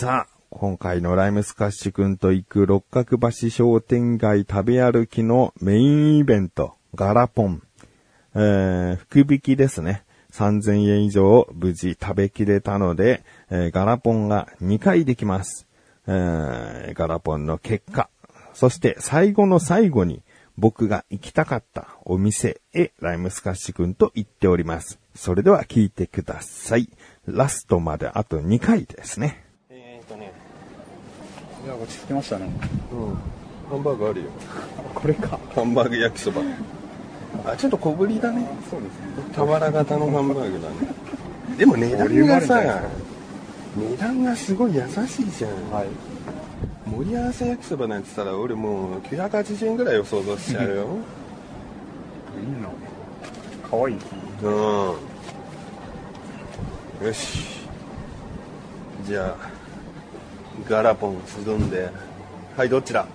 さあ、今回のライムスカッシュくんと行く六角橋商店街食べ歩きのメインイベント、ガラポン。えー、福引きですね。3000円以上無事食べきれたので、えーガラポンが2回できます。えーガラポンの結果。そして最後の最後に僕が行きたかったお店へライムスカッシュくんと行っております。それでは聞いてください。ラストまであと2回ですね。いや、落ち着きましたね。うん。ハンバーグあるよ。これか。ハンバーグ焼きそば。あ、ちょっと小ぶりだね。そうですね。俵型のハンバーグだね。でも値段がさ値段がすごい優しいじゃん。はい。盛り合わせ焼きそばなんて言ったら俺もう980円ぐらいを想像しちゃうよ。いいな。かわいい。うん。よし。じゃあ、ガラポン進んで。はい、どっちだ？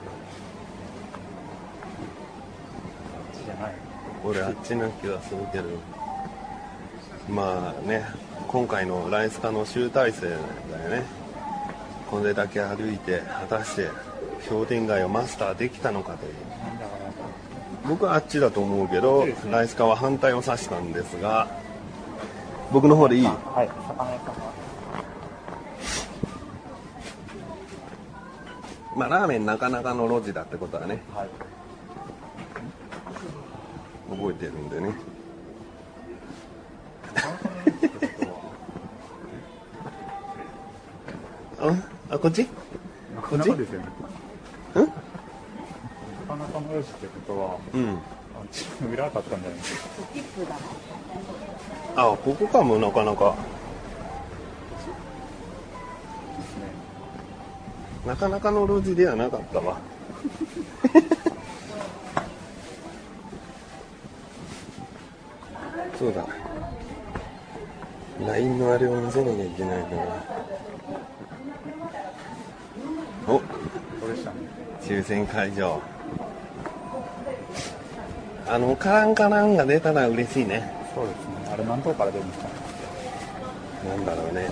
じゃない？俺あっちな気がするけどまあね今回のライス科の集大成だよねこれだけ歩いて果たして商店街をマスターできたのかという。僕はあっちだと思うけどライス科は反対を指したんですが僕の方でいい？はい。魚屋さんが。まあラーメンなかなかの路地だってことはね。はい。覚えてるんでね。ああこっち？なかなかですよね。うん？なかなかのよしってことは、うん。あっちの裏だったんじゃないですか。あここかもなかなかですね。なかなかの路地ではなかったわ。そうだ。LINE のあれを見せなきゃいけないから。お。これでしたね。抽選会場。あのカランカランが出たら嬉しいね。そうですね。あれ何頭から出るんですかね。なんだろうね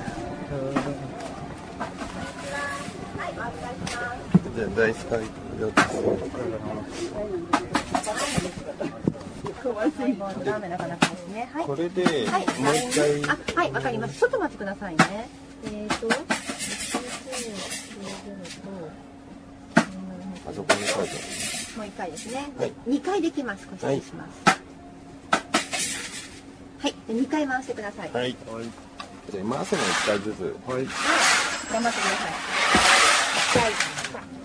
じゃあ大スカイ。これではい。もう一回あ、はい、わかります。ちょっと待ってくださいね。えーと、あそこに書いてもう一回ですね。はい二回できます。します。はい。で二回回してください。あるはいじゃあ回すの一回ずつはい。頑張ってください。はい。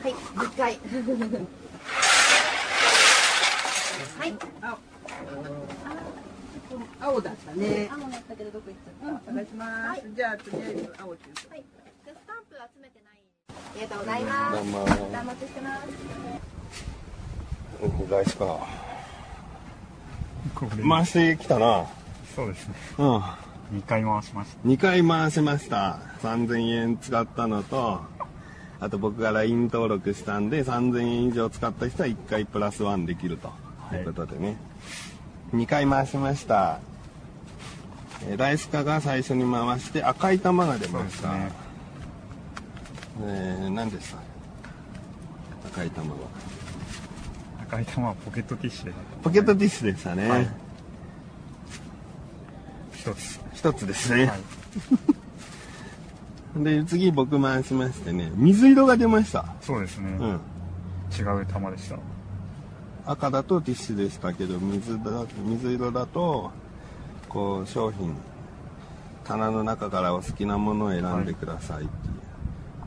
はい。二回。はい。青だったね。青だったけどどこ行っちゃった。探します。じゃあ、とりあえず青ってい。うはい。でスタンプ集めてない。ありがとうござい。ます。どうもお待ちしてます。うん大スか。回してきたなそうですね。うん二回回しました。2回回せました3000円使ったのとあと僕が LINE 登録したんで3000円以上使った人は1回プラスワンできるとい。うことでね、2回回しました。えーライスカが最初に回して赤い玉が出ました、ね。えー何でした？赤い玉は。赤い玉はポケットティッシュで。ポケットティッシュでしたね、はい。一つ。一つですね、はい。で次僕回しましてね水色が出ましたそうですね。うん違う玉でした。赤だとティッシュでしたけど水だ水色だとこう商品棚の中からお好きなものを選んでくださいっていう、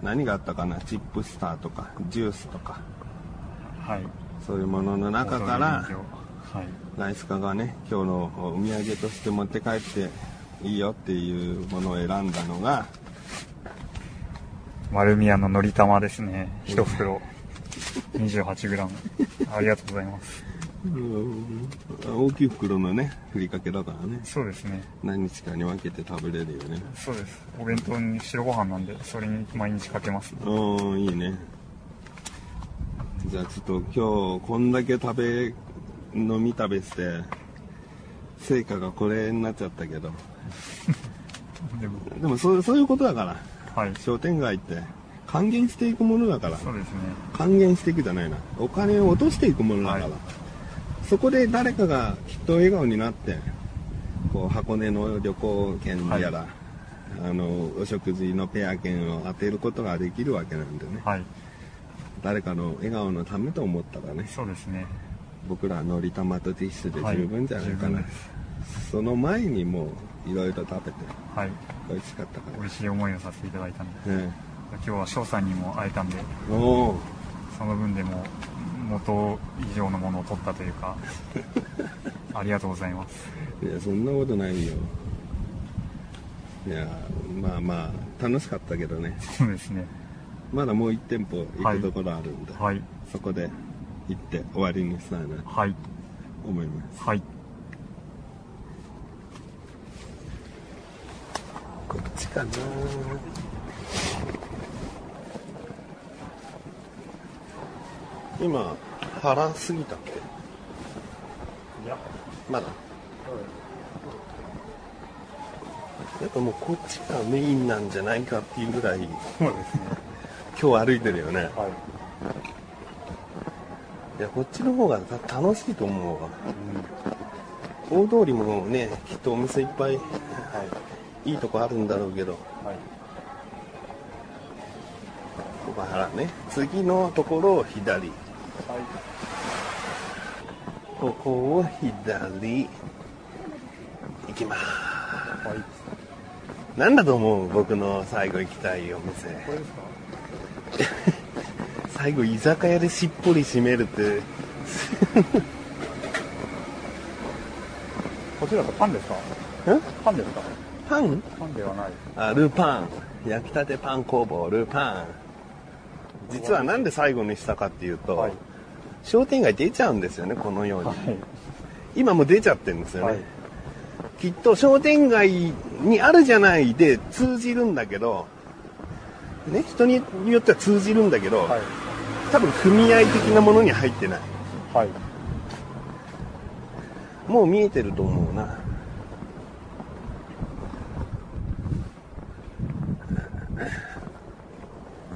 何があったかな？チップスターとかジュースとかはい。そういうものの中からはい。ライスカがね今日のお土産として持って帰っていいよっていうものを選んだのが丸宮ののり玉ですね。一袋。28グラム。ありがとうございます。うん大きい袋のねふりかけだからねそうですね。何日かに分けて食べれるよねそうです。お弁当に白ご飯なんで、それに毎日かけます。うんいいねじゃあちょっと今日こんだけ食べ飲み食べして成果がこれになっちゃったけど でも、でもそうそういうことだからはい。商店街って還元していくものだから。そうですね。還元していくじゃないな。お金を落としていくものだから。はいそこで誰かがきっと笑顔になって、こう、箱根の旅行券やら、あの、お食事のペア券を当てることができるわけなんでね。はい。誰かの笑顔のためと思ったらね、そうですね。僕らのり玉とティッシュで十分じゃないかな。はいその前にもう、いろいろ食べて、はい。美味しかったか美味しい思いをさせていただいたんで、ら。ね今日は翔さんにも会えたんで、おおその分でも元以上のものを取ったというか、ありがとうございます。いや、そんなことないよ。いや、まあまあ、楽しかったけどね。そうですね。まだもう1店舗行くところあるんで、はい。そこで行って終わりにしたいなとはい。思います。はい。こっちかな今、腹過ぎたっけ？いや、まだ？やっぱもうこっちがメインなんじゃないかっていうぐらいそうですね。今日歩いてるよね。はい。いや、こっちの方がた楽しいと思うわ。大通りもね、きっとお店いっぱいはい。いいとこあるんだろうけど、はい。ここからね、次のところを左。はい。ここを左。行きます。はい。なんだと思う？僕の最後行きたいお店。これですか？最後居酒屋でしっぽり締めるって、こちらとパンですか？んパンですか？パン？パンではない。あ、ルパン。焼きたてパン工房、ルパン。実はなんで最後にしたかっていうと、はい。商店街出ちゃうんですよね、このように。はい。今も出ちゃってるんですよね。はい。きっと商店街にあるじゃないで通じるんだけど、ね、人によっては通じるんだけど、はい。多分組合的なものに入ってない。はい。もう見えてると思うな。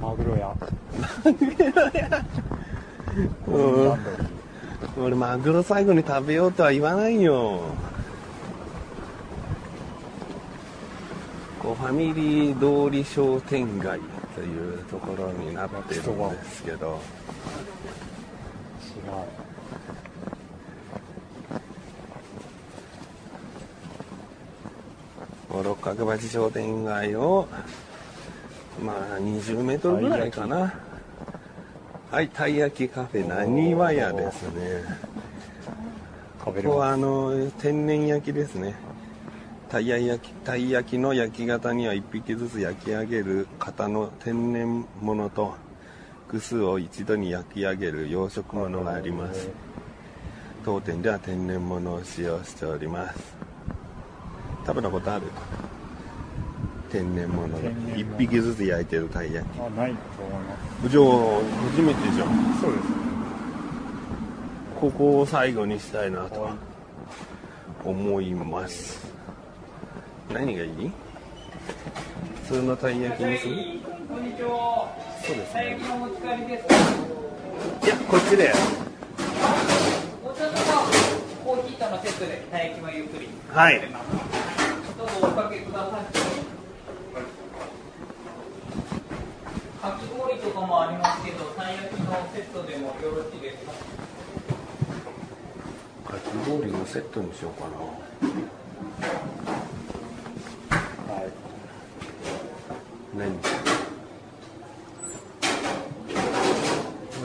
マグロや。うん俺マグロ最後に食べようとは言わないよ。こうファミリー通り商店街というところになってるんですけど、違う六角橋商店街を、まあ20メートルぐらいかな。はい、たい焼きカフェなにわ屋ですね。ここはあの天然焼きですね。たい焼きたい焼きの焼き型には1匹ずつ焼き上げる型の天然物と複数を一度に焼き上げる養殖物があります。当店では天然物を使用しております。食べたことある？天然物で天然物。1匹ずつ焼いてるたい焼き。す。あ、ないと思います。じゃあ初めてじゃん。そうです。ここを最後にしたいなとはい。思います。何がいい？普通のたい焼きにする？いそうですね。やこっちで。お茶とコーヒーとのセットでたい焼きもゆっくり。はい。どうぞおかけくださいかき氷とかもありますけどたい焼きのセットでもよろしいですかかき氷のセットにしようか？なはい。何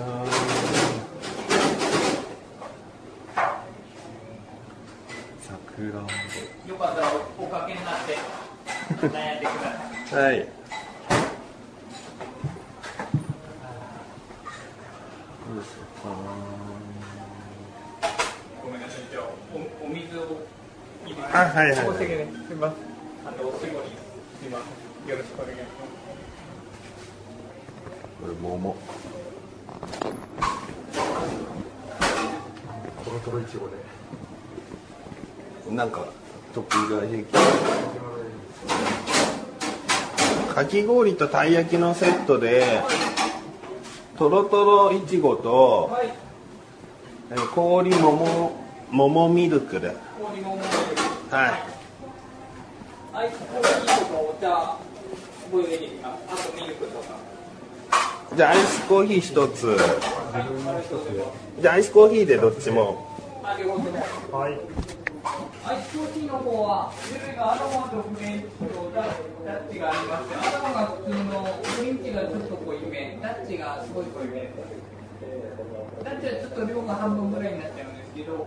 あー桜よかったらおおかけになって悩んでくださいはい。ごめんなさいじゃあおお水を入れてあ、はいはい申しはい。訳ないすみませんあのおしぼりすみませんよろしくお願いしますこれ桃。トロトロいちごで。なんか、得意が平気。かき氷とたい焼きのセットでとろとろいちごと、はいえー氷桃桃ミルクではいアイスコーヒーとかお茶じゃあアイスコーヒー一つ。じゃあアイスコーヒーでどっちも。はい。アイスコーヒーの方は種類がアロマとフレンチとダダッチがありましてアロマが普通のフレンチがちょっと濃いめダッチがすごい濃いめダッチはちょっと量が半分ぐらいになっちゃうんですけど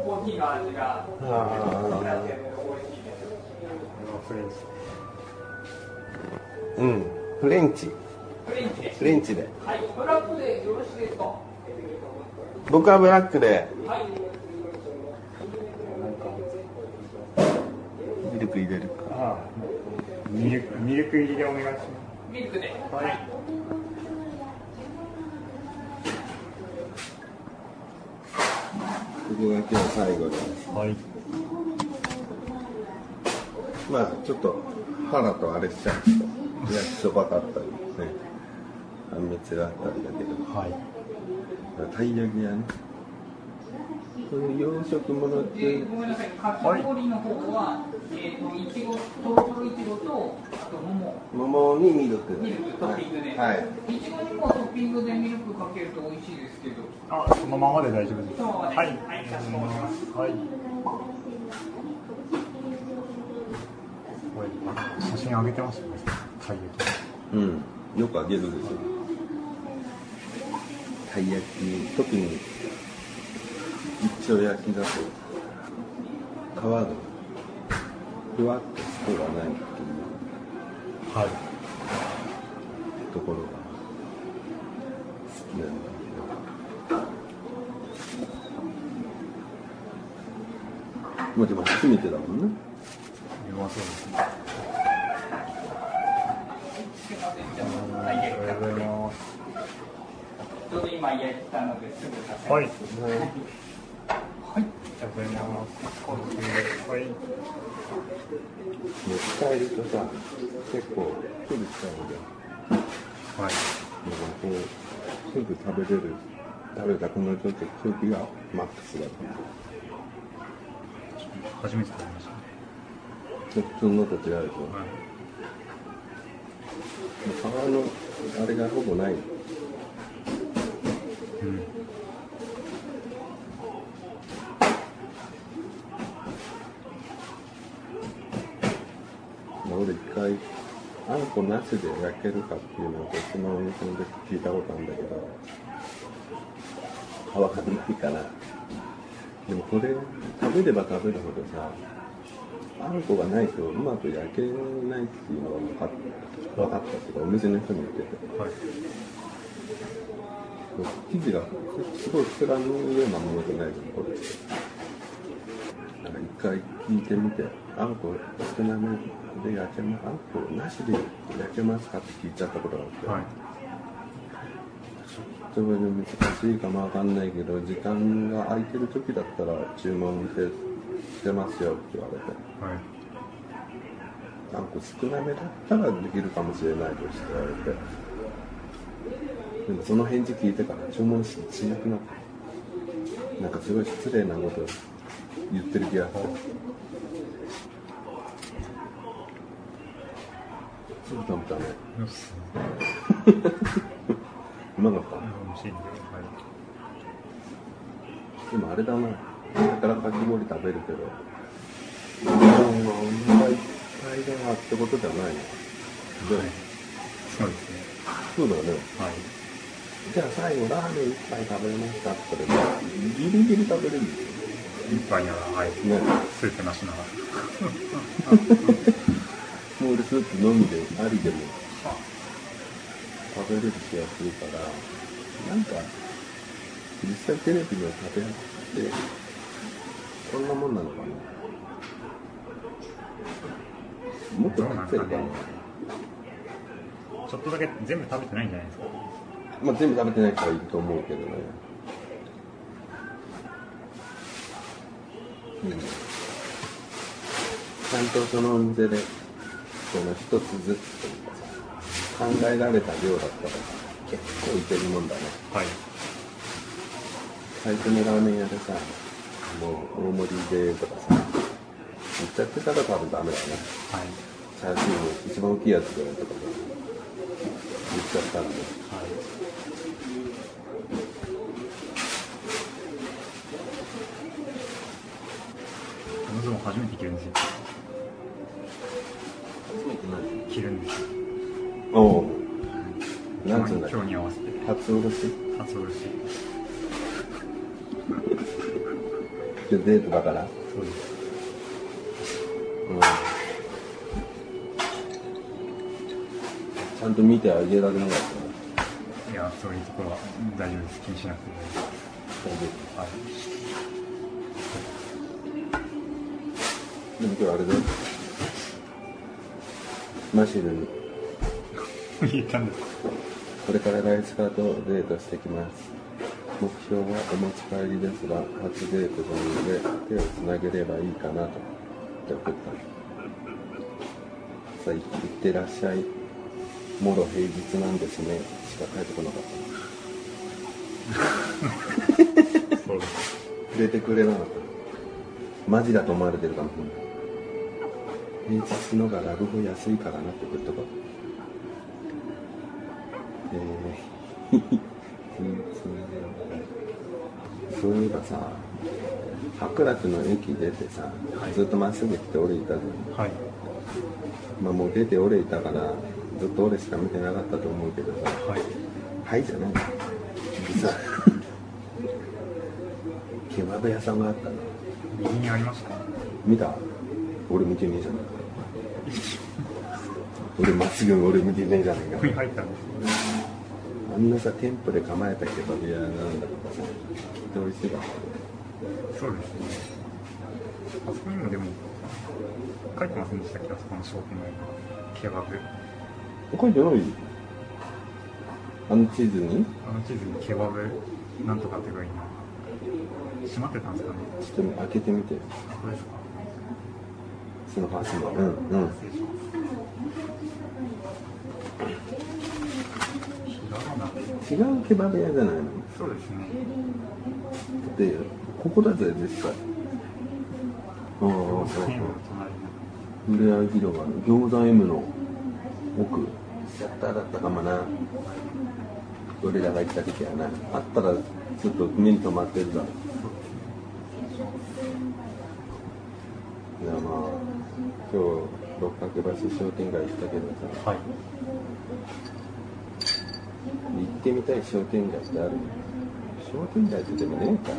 コーヒーの味があなってるので美味しいですフレンチうん。フレンチ。フレンチですフレンチで。はい。ブラックでよろしいですか？僕はブラックで。はい。ミルク入れるか。ああ。ミルクミルク入りでお願いしまミルクで。はい。はい。ここが今日最後で。すはいまあちょっと腹とあれしちゃうと焼きそばだったりね。あんみつがあったりだけど。はい。たい焼きやねこういう洋食ものってでごめんなさい。かき氷の方は、えっ、とい。ちごとろとろいちごとあと桃桃にミルク。ミルクトッピングで、はい、い。ちごにもトッピングでミルクかけると美味しいですけど。あそのままで大丈夫です。はい。はい。はいこれ写真上げてましたねたい焼きうんよ。くあげるんでしょたい焼き特に一丁焼きだと皮がふわっと質がないっていうはいところが好きなんだけどまあでも初めてだもんねうまそうですねすいませんじゃああはいりがとうございますちょうど今焼い。たのですぐ出せはい。ますありがとうござい。ますはい。もう伝えるとさ結構すぐ使うのではい。なんかこうすぐ食べれる食べたくなるちょっと空気がマックスだと思う初めて食べましたね普通のと違うでしょ、はい。皮のあれがほぼない。うん。俺一回あんこなしで焼けるかっていうのを別のお店の時聞いたことあるんだけど皮がないからでもこれ食べれば食べるほどさあんこがないとうまく焼けないっていうのが分かっ分かったっていうかお店の人に言ってて。はい。生地がすごい膨らむようなものじゃないじゃんこれなんか一回聞いてみてあんこ少なめで焼けますあんこなしで焼けますかって聞いちゃったことがあって、はい。それで難しいかもわかんないけど時間が空いてる時だったら注文してしてますよって言われて。はい。あんこ少なめだったらできるかもしれないですって言われてでもその返事聞いてから注文しなくなったなんかすごい失礼なこと言ってる気がしてすぐ食べたねよしうまかったでもあれだなだからかき氷食べるけどお腹いっぱいだなってことじゃないのどうそうですねそうだよね。はい。じゃあ最後ラーメン一杯食べましたって言ったらギリギリ食べれるんですよ。一杯ならはいね。スープなしなら。もう俺スープのみでありでも。食べれる気がするからなんか実際テレビの食べ歩きってこんなもんなのかな。もっと食ってるかな。ちょっとだけ全部食べてないんじゃないですかまあ全部食べてない人はいると思うけどね。うん。ちゃんとそのお店でその一つずつというかさ考えられた量だったらさ結構いけるもんだね。はい。最初のラーメン屋でさもう大盛りでとかさ言っちゃってたら多分ダメだよね。はい。チャーシューの一番大きいやつぐらいとかさ言っちゃったらね。この初めて着るんですよ。着るんですよ。おおなんつうんだっ今日に合わせて。け初おろし？初おろし。でデートだから？そうです。うん。ちゃんと見てあげられなかった？いやそういうところは大丈夫です。気にしなくて大丈夫はいでも今日あれだよ。マシルに言ったんですか。これからライスカーとデートしてきます。目標はお持ち帰りですが初デートなので手をつなげればいいかなと。って送った。さあいってらっしゃい。もろ平日なんですね。しか帰ってこなかった。そうです出てくれなかった。マジだと思われてるかも。しれない平日のがラブホ安いからなって送っと？こうえー、そういえばさ白楽の駅出てさ、ずっとまっすぐ来て俺いたじゃんはい。まあもう出て俺いたからずっと俺しか見てなかったと思うけどさはい。はいじゃない実は。ケバブ屋さんがあったの。右にありました見た？俺見てねえじゃない俺まっすぐ俺見てねえじゃないか。入ったんですあんなさ店舗で構えたケバブ屋なんだからさきっと美味しいわそうです。ねあそこにもでも書いてませんでしたっけ？あそこの商品のケバブ書いてないあの地図に？あの地図にケバブなんとかってぐらいな閉まってたんですかね。ちょっと開けてみてそのファスナーうんうん。失礼しますひらがな違うケバブ屋じゃないの？そうですね。でここだぜ絶対。ああそうそう。ふれあい広場の餃子 M の奥。シャッターだったかもな。俺らが行った時はな。あったらちょっと目に留まってるだろいやまあ今日六角橋商店街行ったけどさ。はい行ってみたい商店街ってある商店街ってでもねえか。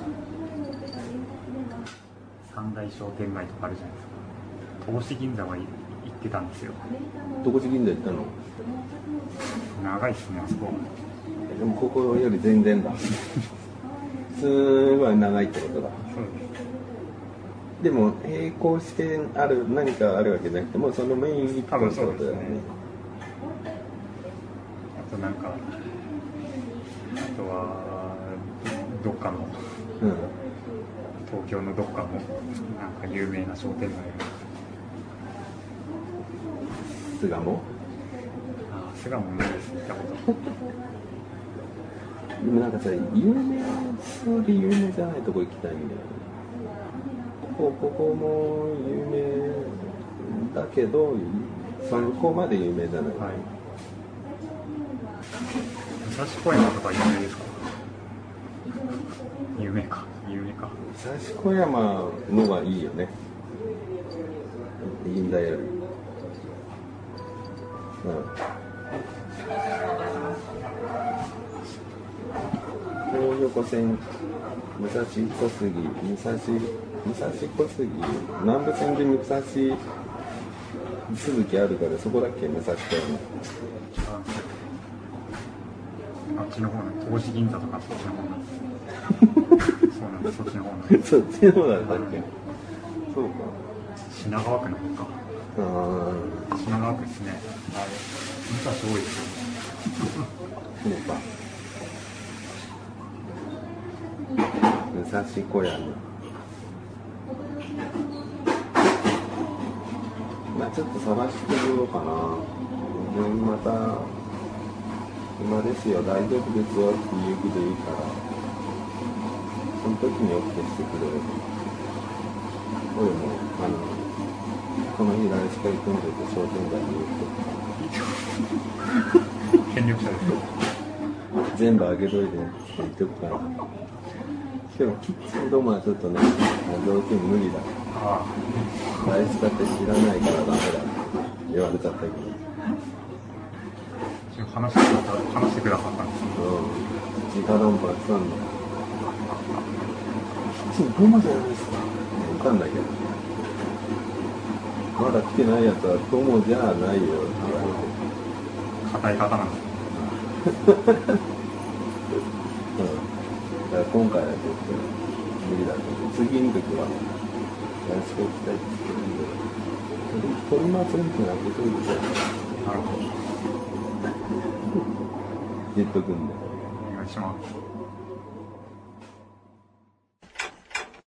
三大商店街とかあるじゃないですか。戸越銀座は行ってたんですよ。どこ地銀座行ったの？長いっすねあそこ。でもここより全然だ。すごい長いってことだ。でも並行してある何かあるわけじゃなくてもうそのメイン一本ってことだよね。あとなんかあとはどっかのうん。東京のどっかのなんか有名な商店街が。巣鴨？あ巣鴨ないです行ったこと。でもなんかさ有名そうで有名じゃないとこ行きたいんだよねここここも有名だけどそこまで有名じゃない、はい武蔵小山とか有名ですか？有名か。有名か。武蔵小山のがいいよね。銀座より。うん。東横線武蔵小杉武蔵武蔵小杉南部線で武蔵鈴木あるからそこだっけ？武蔵小山。あっちの方なん戸越銀座とかそっちの方なんですそうなんですそっちの方なんですそっちの方だ。ったっけそうか品川区の方かあ品川区ですねはい武蔵多いですよそうか武蔵小山まあちょっと探してみようかな。で、また、今ですよ、大丈夫ですよっていう気でいいから、その時に OK してくれる。俺も、あの、この日来しか行くんでって商店街に言って、権力者ですよ。全部あげといてって言ってくから。でも、キッチンドームはちょっとね、条件無理だ。あ来しかって知らないからダメだって言われちゃったけど。あ、話してくださ話してくださったんですうん。直談判したんだ。キッチンドームじゃないですか。わかんないけど。まだ。来てないやつは友じゃないよって言われて。硬い方なんですよ。うん。だ。から今回はちょっと無理だ。けど、次の時は、来しか行きたいって言ってるんで、取りませんってなってくるんですよ、なるほど。言っとくんで。お願いします。